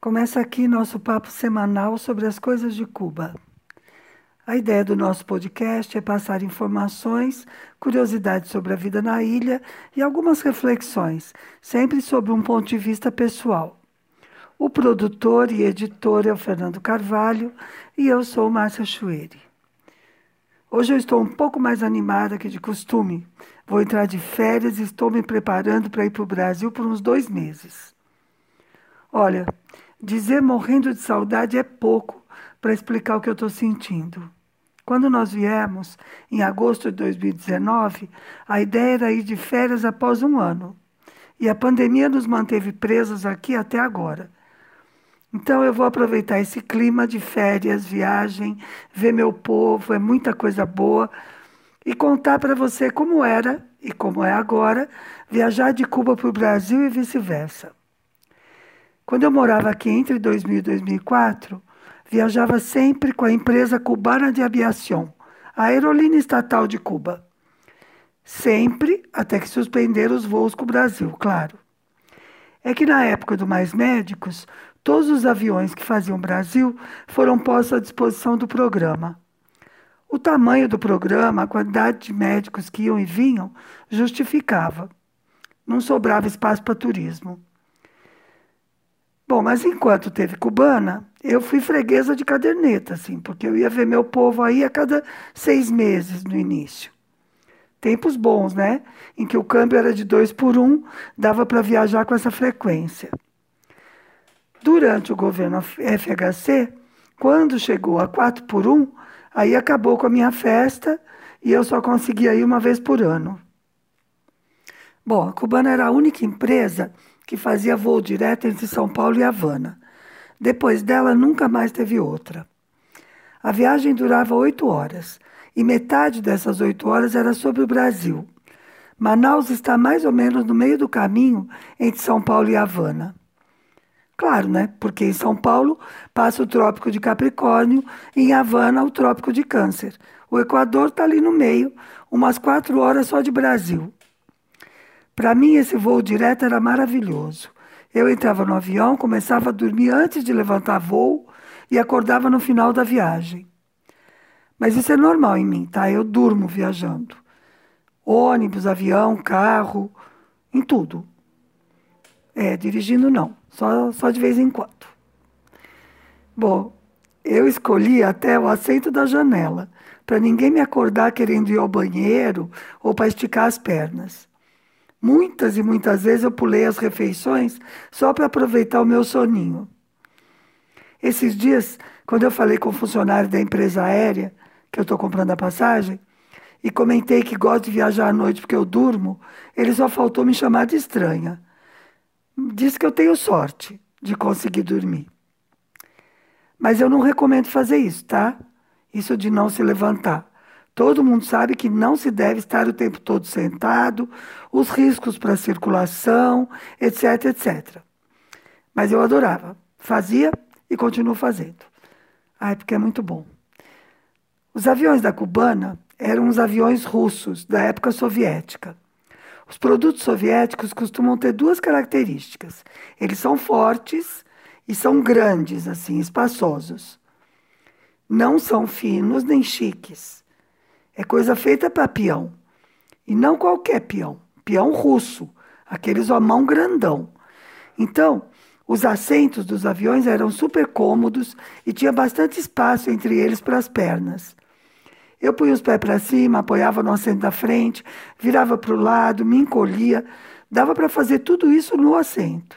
Começa aqui nosso papo semanal sobre as coisas de Cuba. A ideia do nosso podcast é passar informações, curiosidades sobre a vida na ilha e algumas reflexões, sempre sob um ponto de vista pessoal. O produtor e editor é o Fernando Carvalho e eu sou Márcia Chueri. Hoje eu estou um pouco mais animada que de costume. Vou entrar de férias e estou me preparando para ir para o Brasil por uns dois meses. Olha, Dizer morrendo de saudade é pouco para explicar o que eu estou sentindo. Quando nós viemos, em agosto de 2019, a ideia era ir de férias após um ano. E a pandemia nos manteve presos aqui até agora. Então eu vou aproveitar esse clima de férias, viagem, ver meu povo, é muita coisa boa, e contar para você como era e como é agora viajar de Cuba para o Brasil e vice-versa. Quando eu morava aqui entre 2000 e 2004, viajava sempre com a empresa cubana de aviação, a aerolínea estatal de Cuba. Sempre até que suspenderam os voos com o Brasil, claro. É que na época do Mais Médicos, todos os aviões que faziam Brasil foram postos à disposição do programa. O tamanho do programa, a quantidade de médicos que iam e vinham, justificava. Não sobrava espaço para turismo. Bom, mas enquanto teve cubana, eu fui freguesa de caderneta, assim, porque eu ia ver meu povo aí a cada seis meses no início. Tempos bons, né? Em que o câmbio era de dois por um, dava para viajar com essa frequência. Durante o governo FHC, quando chegou a quatro por um, aí acabou com a minha festa e eu só conseguia ir uma vez por ano. Bom, a Cubana era a única empresa que fazia voo direto entre São Paulo e Havana. Depois dela, nunca mais teve outra. A viagem durava oito horas e metade dessas oito horas era sobre o Brasil. Manaus está mais ou menos no meio do caminho entre São Paulo e Havana. Claro, né? Porque em São Paulo passa o Trópico de Capricórnio e em Havana o Trópico de Câncer. O Equador está ali no meio, umas quatro horas só de Brasil. Para mim, esse voo direto era maravilhoso. Eu entrava no avião, começava a dormir antes de levantar voo e acordava no final da viagem. Mas isso é normal em mim, tá? Eu durmo viajando. Ônibus, avião, carro, em tudo. É, dirigindo não, só, só de vez em quando. Bom, eu escolhi até o assento da janela, para ninguém me acordar querendo ir ao banheiro ou para esticar as pernas. Muitas e muitas vezes eu pulei as refeições só para aproveitar o meu soninho. Esses dias, quando eu falei com o funcionário da empresa aérea, que eu estou comprando a passagem, e comentei que gosto de viajar à noite porque eu durmo, ele só faltou me chamar de estranha. Diz que eu tenho sorte de conseguir dormir. Mas eu não recomendo fazer isso, tá? Isso de não se levantar. Todo mundo sabe que não se deve estar o tempo todo sentado, os riscos para a circulação, etc, etc. Mas eu adorava. Fazia e continuo fazendo. Ai, porque é muito bom. Os aviões da Cubana eram os aviões russos da época soviética. Os produtos soviéticos costumam ter duas características. Eles são fortes e são grandes, assim, espaçosos. Não são finos nem chiques. É coisa feita para peão. E não qualquer peão, peão russo, aqueles a mão grandão. Então, os assentos dos aviões eram super cômodos e tinha bastante espaço entre eles para as pernas. Eu punha os pés para cima, apoiava no assento da frente, virava para o lado, me encolhia. Dava para fazer tudo isso no assento.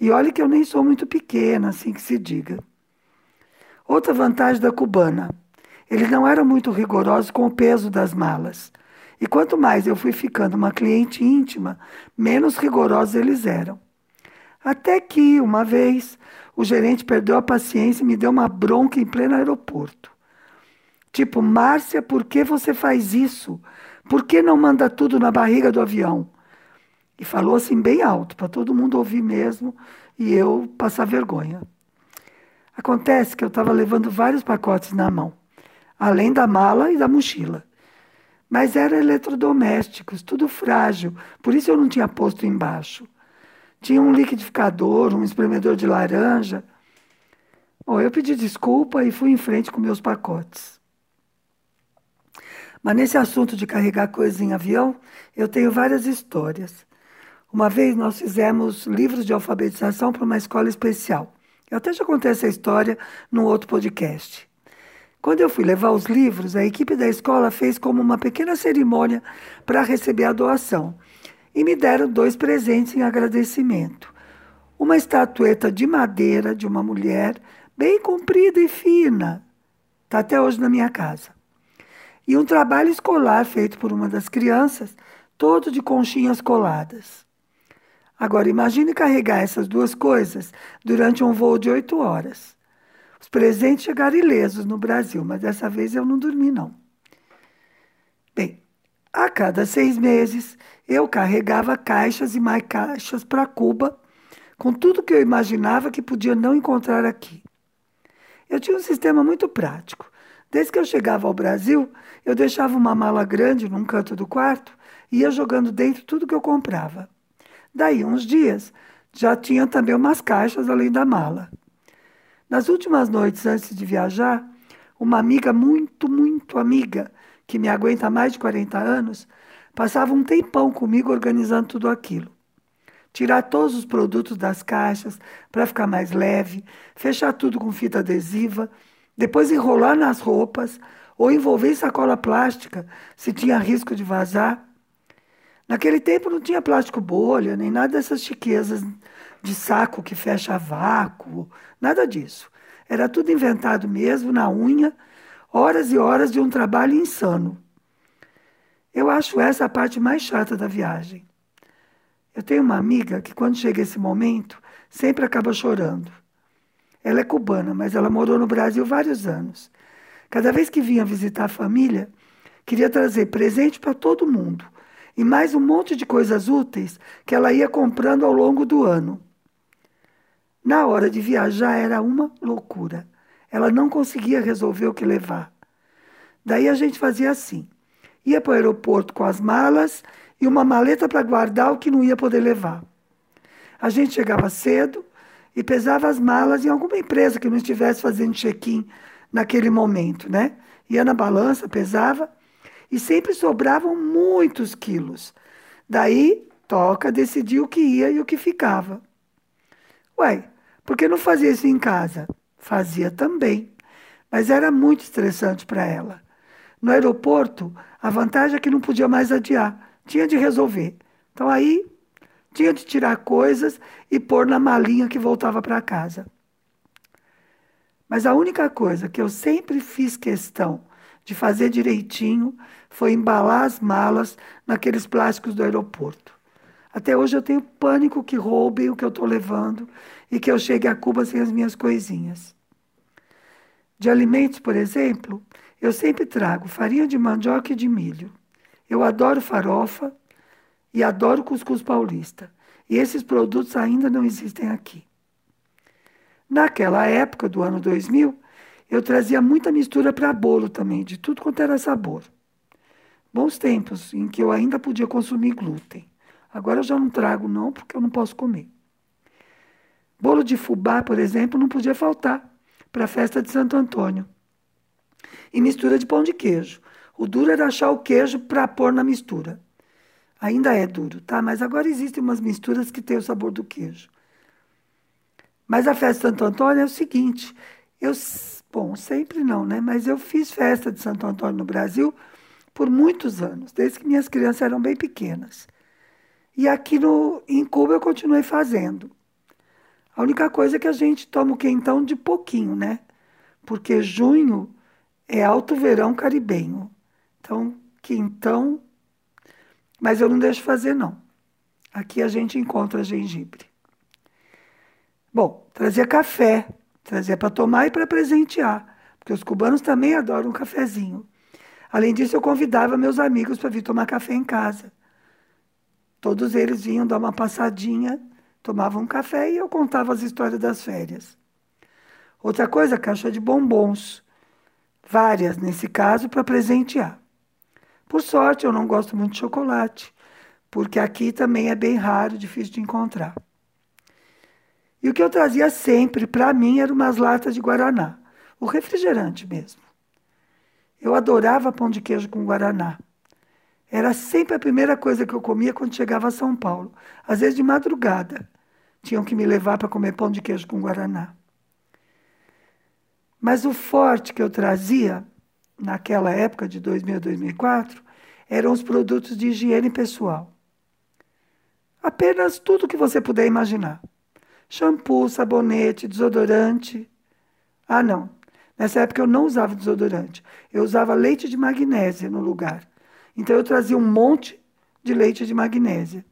E olhe que eu nem sou muito pequena, assim que se diga. Outra vantagem da cubana eles não eram muito rigorosos com o peso das malas. E quanto mais eu fui ficando uma cliente íntima, menos rigorosos eles eram. Até que, uma vez, o gerente perdeu a paciência e me deu uma bronca em pleno aeroporto. Tipo, Márcia, por que você faz isso? Por que não manda tudo na barriga do avião? E falou assim bem alto, para todo mundo ouvir mesmo e eu passar vergonha. Acontece que eu estava levando vários pacotes na mão além da mala e da mochila. Mas eram eletrodomésticos, tudo frágil, por isso eu não tinha posto embaixo. tinha um liquidificador, um espremedor de laranja. Bom, eu pedi desculpa e fui em frente com meus pacotes. Mas nesse assunto de carregar coisas em avião, eu tenho várias histórias. Uma vez nós fizemos livros de alfabetização para uma escola especial. Eu até já contei essa história num outro podcast. Quando eu fui levar os livros, a equipe da escola fez como uma pequena cerimônia para receber a doação e me deram dois presentes em agradecimento. Uma estatueta de madeira de uma mulher bem comprida e fina, está até hoje na minha casa. E um trabalho escolar feito por uma das crianças, todo de conchinhas coladas. Agora imagine carregar essas duas coisas durante um voo de oito horas. Os presentes chegaram ilesos no Brasil, mas dessa vez eu não dormi, não. Bem, a cada seis meses eu carregava caixas e mais caixas para Cuba, com tudo que eu imaginava que podia não encontrar aqui. Eu tinha um sistema muito prático. Desde que eu chegava ao Brasil, eu deixava uma mala grande num canto do quarto e ia jogando dentro tudo que eu comprava. Daí, uns dias, já tinha também umas caixas além da mala. Nas últimas noites antes de viajar, uma amiga muito, muito amiga, que me aguenta há mais de 40 anos, passava um tempão comigo organizando tudo aquilo. Tirar todos os produtos das caixas para ficar mais leve, fechar tudo com fita adesiva, depois enrolar nas roupas ou envolver em sacola plástica se tinha risco de vazar. Naquele tempo não tinha plástico bolha, nem nada dessas chiquezas de saco que fecha vácuo, nada disso. Era tudo inventado mesmo, na unha, horas e horas de um trabalho insano. Eu acho essa a parte mais chata da viagem. Eu tenho uma amiga que, quando chega esse momento, sempre acaba chorando. Ela é cubana, mas ela morou no Brasil vários anos. Cada vez que vinha visitar a família, queria trazer presente para todo mundo e mais um monte de coisas úteis que ela ia comprando ao longo do ano. Na hora de viajar era uma loucura. Ela não conseguia resolver o que levar. Daí a gente fazia assim: ia para o aeroporto com as malas e uma maleta para guardar o que não ia poder levar. A gente chegava cedo e pesava as malas em alguma empresa que não estivesse fazendo check-in naquele momento, né? Ia na balança, pesava e sempre sobravam muitos quilos. Daí, toca decidir o que ia e o que ficava. Ué, por que não fazia isso em casa? Fazia também, mas era muito estressante para ela. No aeroporto, a vantagem é que não podia mais adiar, tinha de resolver. Então aí tinha de tirar coisas e pôr na malinha que voltava para casa. Mas a única coisa que eu sempre fiz questão de fazer direitinho foi embalar as malas naqueles plásticos do aeroporto. Até hoje eu tenho pânico que roubem o que eu estou levando e que eu chegue a Cuba sem as minhas coisinhas. De alimentos, por exemplo, eu sempre trago farinha de mandioca e de milho. Eu adoro farofa e adoro cuscuz paulista. E esses produtos ainda não existem aqui. Naquela época do ano 2000, eu trazia muita mistura para bolo também, de tudo quanto era sabor. Bons tempos em que eu ainda podia consumir glúten. Agora eu já não trago, não, porque eu não posso comer. Bolo de fubá, por exemplo, não podia faltar para a festa de Santo Antônio. E mistura de pão de queijo. O duro era achar o queijo para pôr na mistura. Ainda é duro, tá? Mas agora existem umas misturas que têm o sabor do queijo. Mas a festa de Santo Antônio é o seguinte: eu, bom, sempre não, né? Mas eu fiz festa de Santo Antônio no Brasil por muitos anos, desde que minhas crianças eram bem pequenas. E aqui no, em Cuba eu continuei fazendo. A única coisa é que a gente toma o quentão de pouquinho, né? Porque junho é alto verão caribenho. Então, quentão. Mas eu não deixo fazer, não. Aqui a gente encontra gengibre. Bom, trazia café. Trazia para tomar e para presentear. Porque os cubanos também adoram um cafezinho. Além disso, eu convidava meus amigos para vir tomar café em casa. Todos eles vinham dar uma passadinha, tomavam um café e eu contava as histórias das férias. Outra coisa, caixa de bombons. Várias, nesse caso, para presentear. Por sorte, eu não gosto muito de chocolate, porque aqui também é bem raro, difícil de encontrar. E o que eu trazia sempre para mim eram umas latas de guaraná, o refrigerante mesmo. Eu adorava pão de queijo com guaraná. Era sempre a primeira coisa que eu comia quando chegava a São Paulo, às vezes de madrugada. Tinham que me levar para comer pão de queijo com guaraná. Mas o forte que eu trazia naquela época de 2000, 2004 eram os produtos de higiene pessoal. Apenas tudo que você puder imaginar: shampoo, sabonete, desodorante. Ah, não. Nessa época eu não usava desodorante. Eu usava leite de magnésia no lugar. Então eu trazia um monte de leite de magnésia.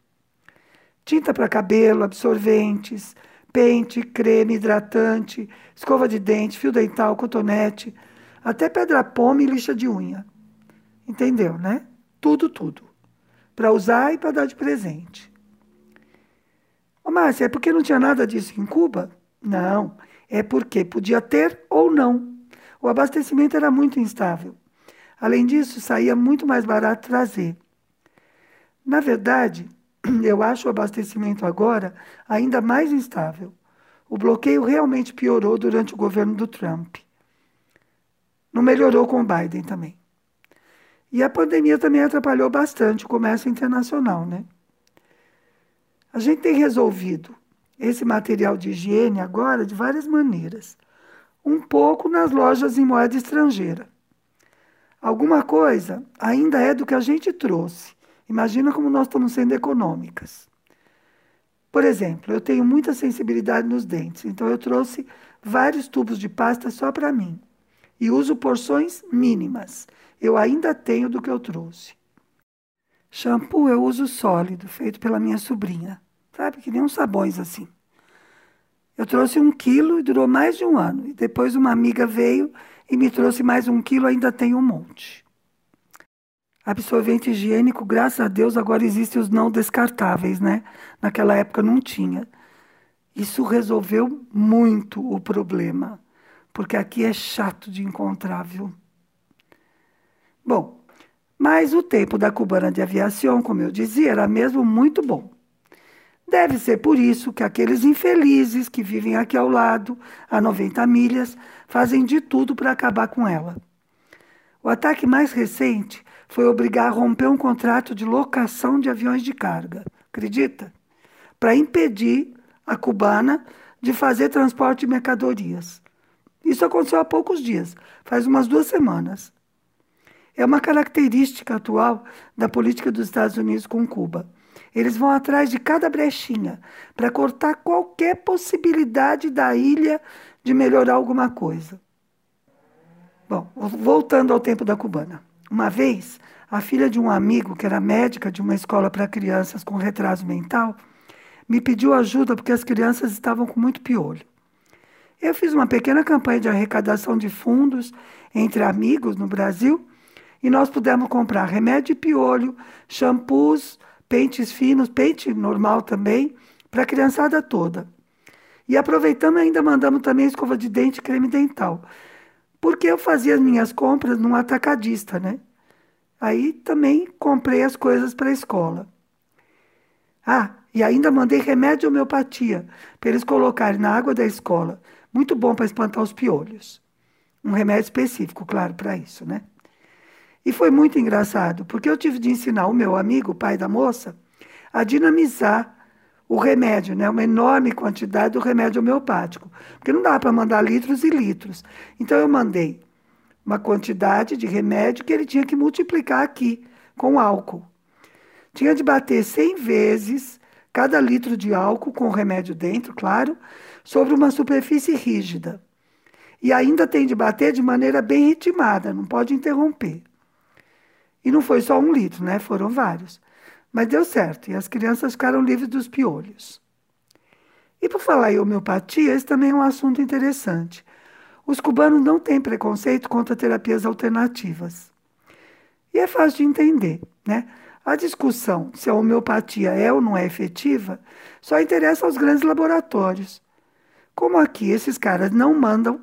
Tinta para cabelo, absorventes, pente, creme, hidratante, escova de dente, fio dental, cotonete, até pedra-pome e lixa de unha. Entendeu, né? Tudo, tudo. Para usar e para dar de presente. Ô, Márcia, é porque não tinha nada disso em Cuba? Não, é porque podia ter ou não. O abastecimento era muito instável. Além disso, saía muito mais barato trazer. Na verdade, eu acho o abastecimento agora ainda mais instável. O bloqueio realmente piorou durante o governo do Trump. Não melhorou com o Biden também. E a pandemia também atrapalhou bastante o comércio internacional, né? A gente tem resolvido esse material de higiene agora de várias maneiras. Um pouco nas lojas em moeda estrangeira. Alguma coisa ainda é do que a gente trouxe. Imagina como nós estamos sendo econômicas. Por exemplo, eu tenho muita sensibilidade nos dentes, então eu trouxe vários tubos de pasta só para mim. E uso porções mínimas eu ainda tenho do que eu trouxe. Shampoo eu uso sólido, feito pela minha sobrinha. Sabe, que nem uns sabões assim. Eu trouxe um quilo e durou mais de um ano. E depois uma amiga veio e me trouxe mais um quilo, ainda tem um monte. Absorvente higiênico, graças a Deus, agora existem os não descartáveis, né? Naquela época não tinha. Isso resolveu muito o problema, porque aqui é chato de encontrar, viu? Bom, mas o tempo da cubana de aviação, como eu dizia, era mesmo muito bom. Deve ser por isso que aqueles infelizes que vivem aqui ao lado, a 90 milhas, fazem de tudo para acabar com ela. O ataque mais recente foi obrigar a romper um contrato de locação de aviões de carga, acredita? Para impedir a cubana de fazer transporte de mercadorias. Isso aconteceu há poucos dias, faz umas duas semanas. É uma característica atual da política dos Estados Unidos com Cuba. Eles vão atrás de cada brechinha para cortar qualquer possibilidade da ilha de melhorar alguma coisa. Bom, voltando ao tempo da cubana. Uma vez, a filha de um amigo, que era médica de uma escola para crianças com retraso mental, me pediu ajuda porque as crianças estavam com muito piolho. Eu fiz uma pequena campanha de arrecadação de fundos entre amigos no Brasil e nós pudemos comprar remédio de piolho, shampoos, pentes finos, pente normal também, para a criançada toda. E aproveitamos ainda mandamos também escova de dente e creme dental. Porque eu fazia as minhas compras num atacadista, né? Aí também comprei as coisas para a escola. Ah, e ainda mandei remédio homeopatia para eles colocarem na água da escola. Muito bom para espantar os piolhos. Um remédio específico, claro, para isso, né? E foi muito engraçado, porque eu tive de ensinar o meu amigo, o pai da moça, a dinamizar o remédio, né? uma enorme quantidade do remédio homeopático. Porque não dá para mandar litros e litros. Então eu mandei uma quantidade de remédio que ele tinha que multiplicar aqui com álcool. Tinha de bater 100 vezes cada litro de álcool com remédio dentro, claro, sobre uma superfície rígida. E ainda tem de bater de maneira bem ritmada, não pode interromper. E não foi só um litro, né? Foram vários. Mas deu certo e as crianças ficaram livres dos piolhos. E por falar em homeopatia, esse também é um assunto interessante. Os cubanos não têm preconceito contra terapias alternativas. E é fácil de entender, né? A discussão se a homeopatia é ou não é efetiva só interessa aos grandes laboratórios. Como aqui esses caras não mandam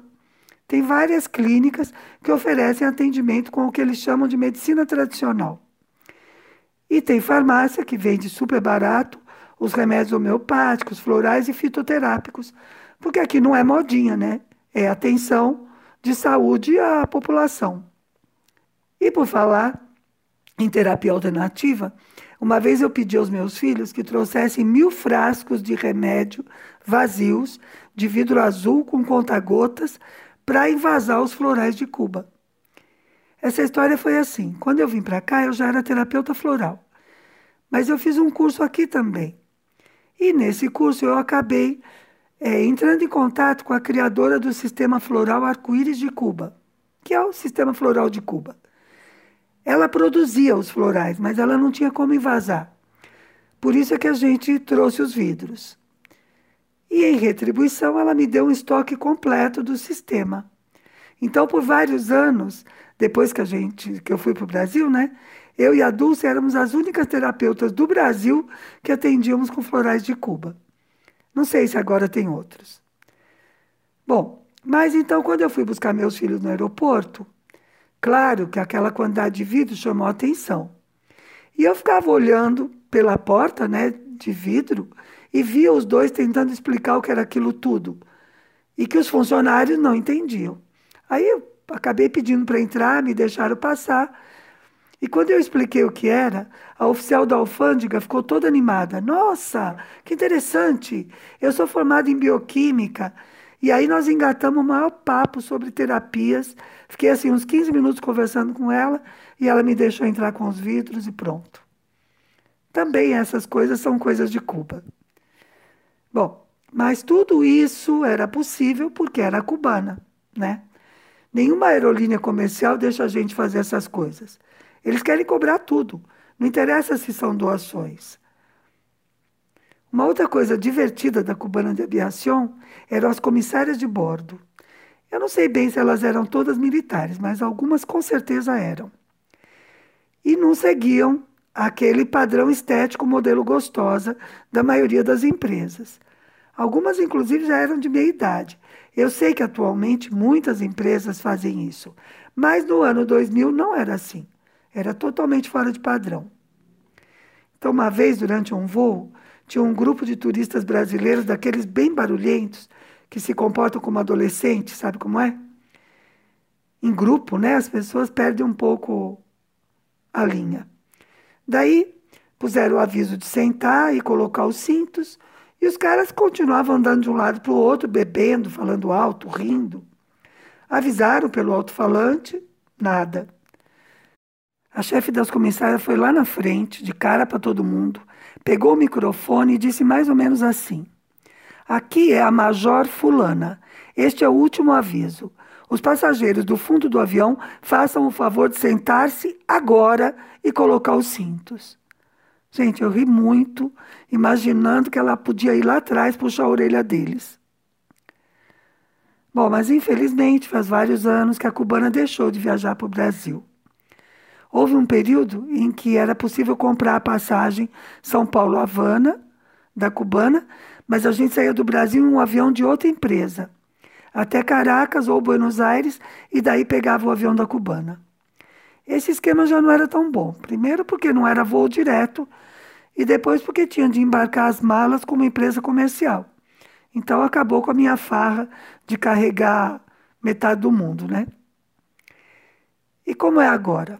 tem várias clínicas que oferecem atendimento com o que eles chamam de medicina tradicional. E tem farmácia que vende super barato os remédios homeopáticos, florais e fitoterápicos, porque aqui não é modinha, né? É atenção de saúde à população. E por falar em terapia alternativa, uma vez eu pedi aos meus filhos que trouxessem mil frascos de remédio vazios, de vidro azul com conta-gotas, para invasar os florais de Cuba. Essa história foi assim: quando eu vim para cá, eu já era terapeuta floral, mas eu fiz um curso aqui também. E nesse curso eu acabei é, entrando em contato com a criadora do sistema floral arco-íris de Cuba, que é o sistema floral de Cuba. Ela produzia os florais, mas ela não tinha como invasar. Por isso é que a gente trouxe os vidros. E em retribuição, ela me deu um estoque completo do sistema. Então, por vários anos, depois que a gente, que eu fui para o Brasil, né? Eu e a Dulce éramos as únicas terapeutas do Brasil que atendíamos com florais de Cuba. Não sei se agora tem outros. Bom, mas então quando eu fui buscar meus filhos no aeroporto, claro que aquela quantidade de vidro chamou a atenção. E eu ficava olhando pela porta, né, de vidro, e via os dois tentando explicar o que era aquilo tudo. E que os funcionários não entendiam. Aí eu acabei pedindo para entrar, me deixaram passar. E quando eu expliquei o que era, a oficial da alfândega ficou toda animada. Nossa, que interessante! Eu sou formada em bioquímica. E aí nós engatamos o maior papo sobre terapias. Fiquei assim uns 15 minutos conversando com ela e ela me deixou entrar com os vidros e pronto. Também essas coisas são coisas de Cuba. Bom, mas tudo isso era possível porque era cubana, né? Nenhuma aerolínea comercial deixa a gente fazer essas coisas. Eles querem cobrar tudo. Não interessa se são doações. Uma outra coisa divertida da Cubana de Aviação eram as comissárias de bordo. Eu não sei bem se elas eram todas militares, mas algumas com certeza eram. E não seguiam aquele padrão estético modelo gostosa da maioria das empresas. Algumas, inclusive, já eram de meia idade. Eu sei que atualmente muitas empresas fazem isso, mas no ano 2000 não era assim. Era totalmente fora de padrão. Então, uma vez, durante um voo, tinha um grupo de turistas brasileiros, daqueles bem barulhentos, que se comportam como adolescentes, sabe como é? Em grupo, né? As pessoas perdem um pouco a linha. Daí, puseram o aviso de sentar e colocar os cintos, e os caras continuavam andando de um lado para o outro, bebendo, falando alto, rindo. Avisaram pelo alto-falante, nada. A chefe das comissárias foi lá na frente, de cara para todo mundo, pegou o microfone e disse mais ou menos assim: Aqui é a Major Fulana. Este é o último aviso. Os passageiros do fundo do avião façam o favor de sentar-se agora e colocar os cintos. Gente, eu ri muito, imaginando que ela podia ir lá atrás puxar a orelha deles. Bom, mas infelizmente faz vários anos que a cubana deixou de viajar para o Brasil. Houve um período em que era possível comprar a passagem São Paulo-Havana, da cubana, mas a gente saía do Brasil em um avião de outra empresa, até Caracas ou Buenos Aires, e daí pegava o avião da cubana. Esse esquema já não era tão bom. Primeiro, porque não era voo direto, e depois, porque tinha de embarcar as malas com uma empresa comercial. Então, acabou com a minha farra de carregar metade do mundo, né? E como é agora?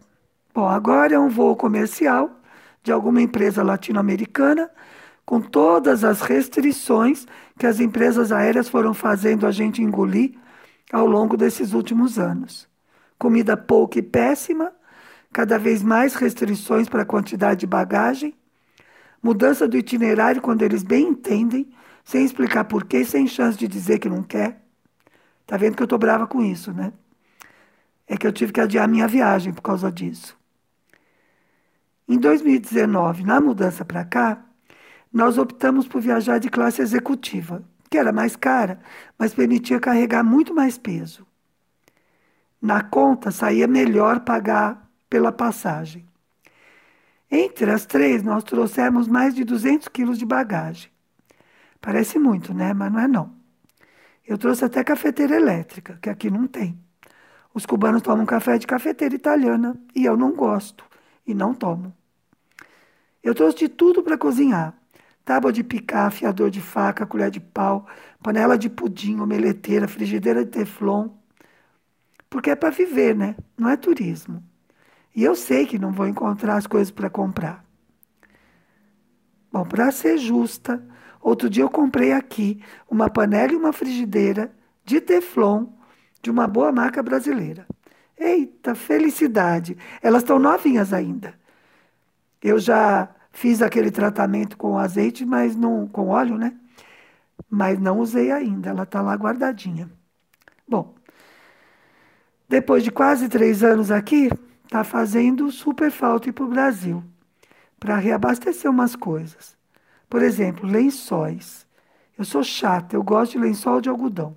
Bom, agora é um voo comercial de alguma empresa latino-americana, com todas as restrições que as empresas aéreas foram fazendo a gente engolir ao longo desses últimos anos. Comida pouca e péssima, cada vez mais restrições para a quantidade de bagagem, mudança do itinerário quando eles bem entendem, sem explicar porquê, sem chance de dizer que não quer. Tá vendo que eu tô brava com isso, né? É que eu tive que adiar minha viagem por causa disso. Em 2019, na mudança para cá, nós optamos por viajar de classe executiva, que era mais cara, mas permitia carregar muito mais peso. Na conta, saía melhor pagar pela passagem. Entre as três, nós trouxemos mais de 200 quilos de bagagem. Parece muito, né? Mas não é não. Eu trouxe até cafeteira elétrica, que aqui não tem. Os cubanos tomam café de cafeteira italiana e eu não gosto e não tomo. Eu trouxe de tudo para cozinhar. tábua de picar, afiador de faca, colher de pau, panela de pudim, omeleteira, frigideira de teflon. Porque é para viver, né? Não é turismo. E eu sei que não vou encontrar as coisas para comprar. Bom, para ser justa, outro dia eu comprei aqui uma panela e uma frigideira de teflon de uma boa marca brasileira. Eita, felicidade! Elas estão novinhas ainda. Eu já fiz aquele tratamento com azeite, mas não com óleo, né? Mas não usei ainda. Ela está lá guardadinha. Bom, depois de quase três anos aqui, está fazendo super falta ir para o Brasil para reabastecer umas coisas. Por exemplo, lençóis. Eu sou chata, eu gosto de lençol de algodão.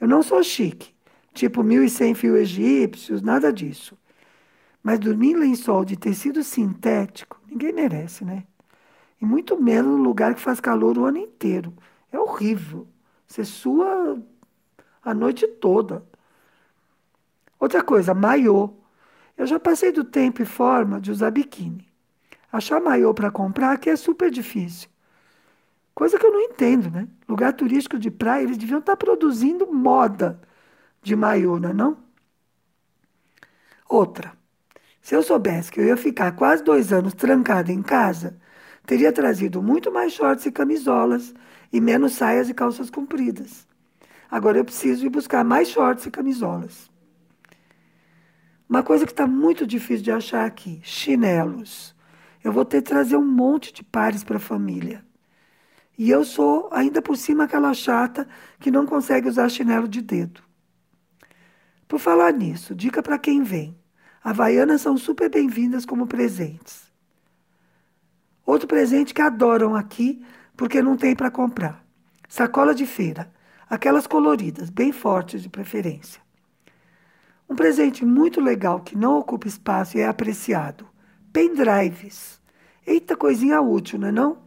Eu não sou chique, tipo 1.100 fios egípcios, nada disso. Mas dormir em lençol de tecido sintético, ninguém merece, né? E muito menos no lugar que faz calor o ano inteiro. É horrível. Você sua a noite toda. Outra coisa, maiô. Eu já passei do tempo e forma de usar biquíni. Achar maiô para comprar aqui é super difícil. Coisa que eu não entendo, né? Lugar turístico de praia, eles deviam estar tá produzindo moda de maiô, não é não? Outra. Se eu soubesse que eu ia ficar quase dois anos trancada em casa, teria trazido muito mais shorts e camisolas e menos saias e calças compridas. Agora eu preciso ir buscar mais shorts e camisolas. Uma coisa que está muito difícil de achar aqui: chinelos. Eu vou ter que trazer um monte de pares para a família. E eu sou, ainda por cima, aquela chata que não consegue usar chinelo de dedo. Por falar nisso, dica para quem vem. Havaianas são super bem-vindas como presentes. Outro presente que adoram aqui, porque não tem para comprar. Sacola de feira. Aquelas coloridas, bem fortes de preferência. Um presente muito legal que não ocupa espaço e é apreciado pendrives. Eita, coisinha útil, não é não?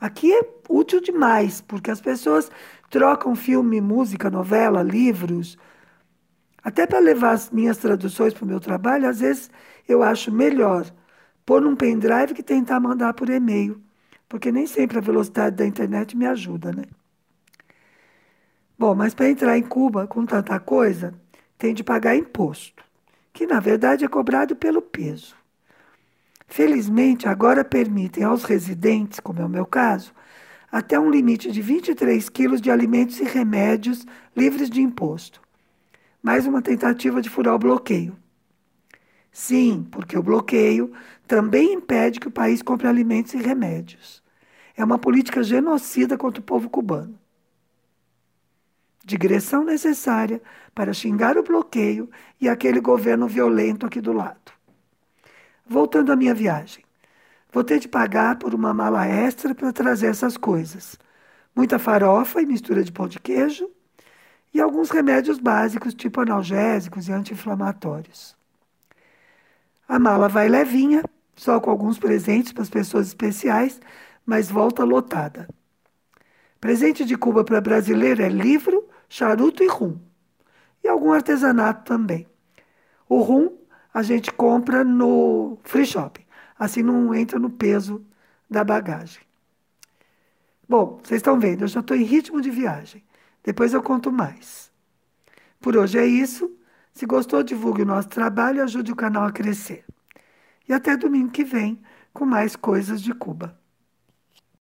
Aqui é útil demais, porque as pessoas trocam filme, música, novela, livros. Até para levar as minhas traduções para o meu trabalho, às vezes eu acho melhor pôr num pendrive que tentar mandar por e-mail, porque nem sempre a velocidade da internet me ajuda, né? Bom, mas para entrar em Cuba com tanta coisa, tem de pagar imposto, que na verdade é cobrado pelo peso. Felizmente, agora permitem aos residentes, como é o meu caso, até um limite de 23 quilos de alimentos e remédios livres de imposto. Mais uma tentativa de furar o bloqueio. Sim, porque o bloqueio também impede que o país compre alimentos e remédios. É uma política genocida contra o povo cubano. Digressão necessária para xingar o bloqueio e aquele governo violento aqui do lado. Voltando à minha viagem. Vou ter de pagar por uma mala extra para trazer essas coisas. Muita farofa e mistura de pão de queijo e alguns remédios básicos, tipo analgésicos e anti-inflamatórios. A mala vai levinha, só com alguns presentes para as pessoas especiais, mas volta lotada. Presente de Cuba para brasileiro é livro, charuto e rum. E algum artesanato também. O rum a gente compra no free shopping. Assim não entra no peso da bagagem. Bom, vocês estão vendo, eu já estou em ritmo de viagem. Depois eu conto mais. Por hoje é isso. Se gostou, divulgue o nosso trabalho e ajude o canal a crescer. E até domingo que vem com mais coisas de Cuba.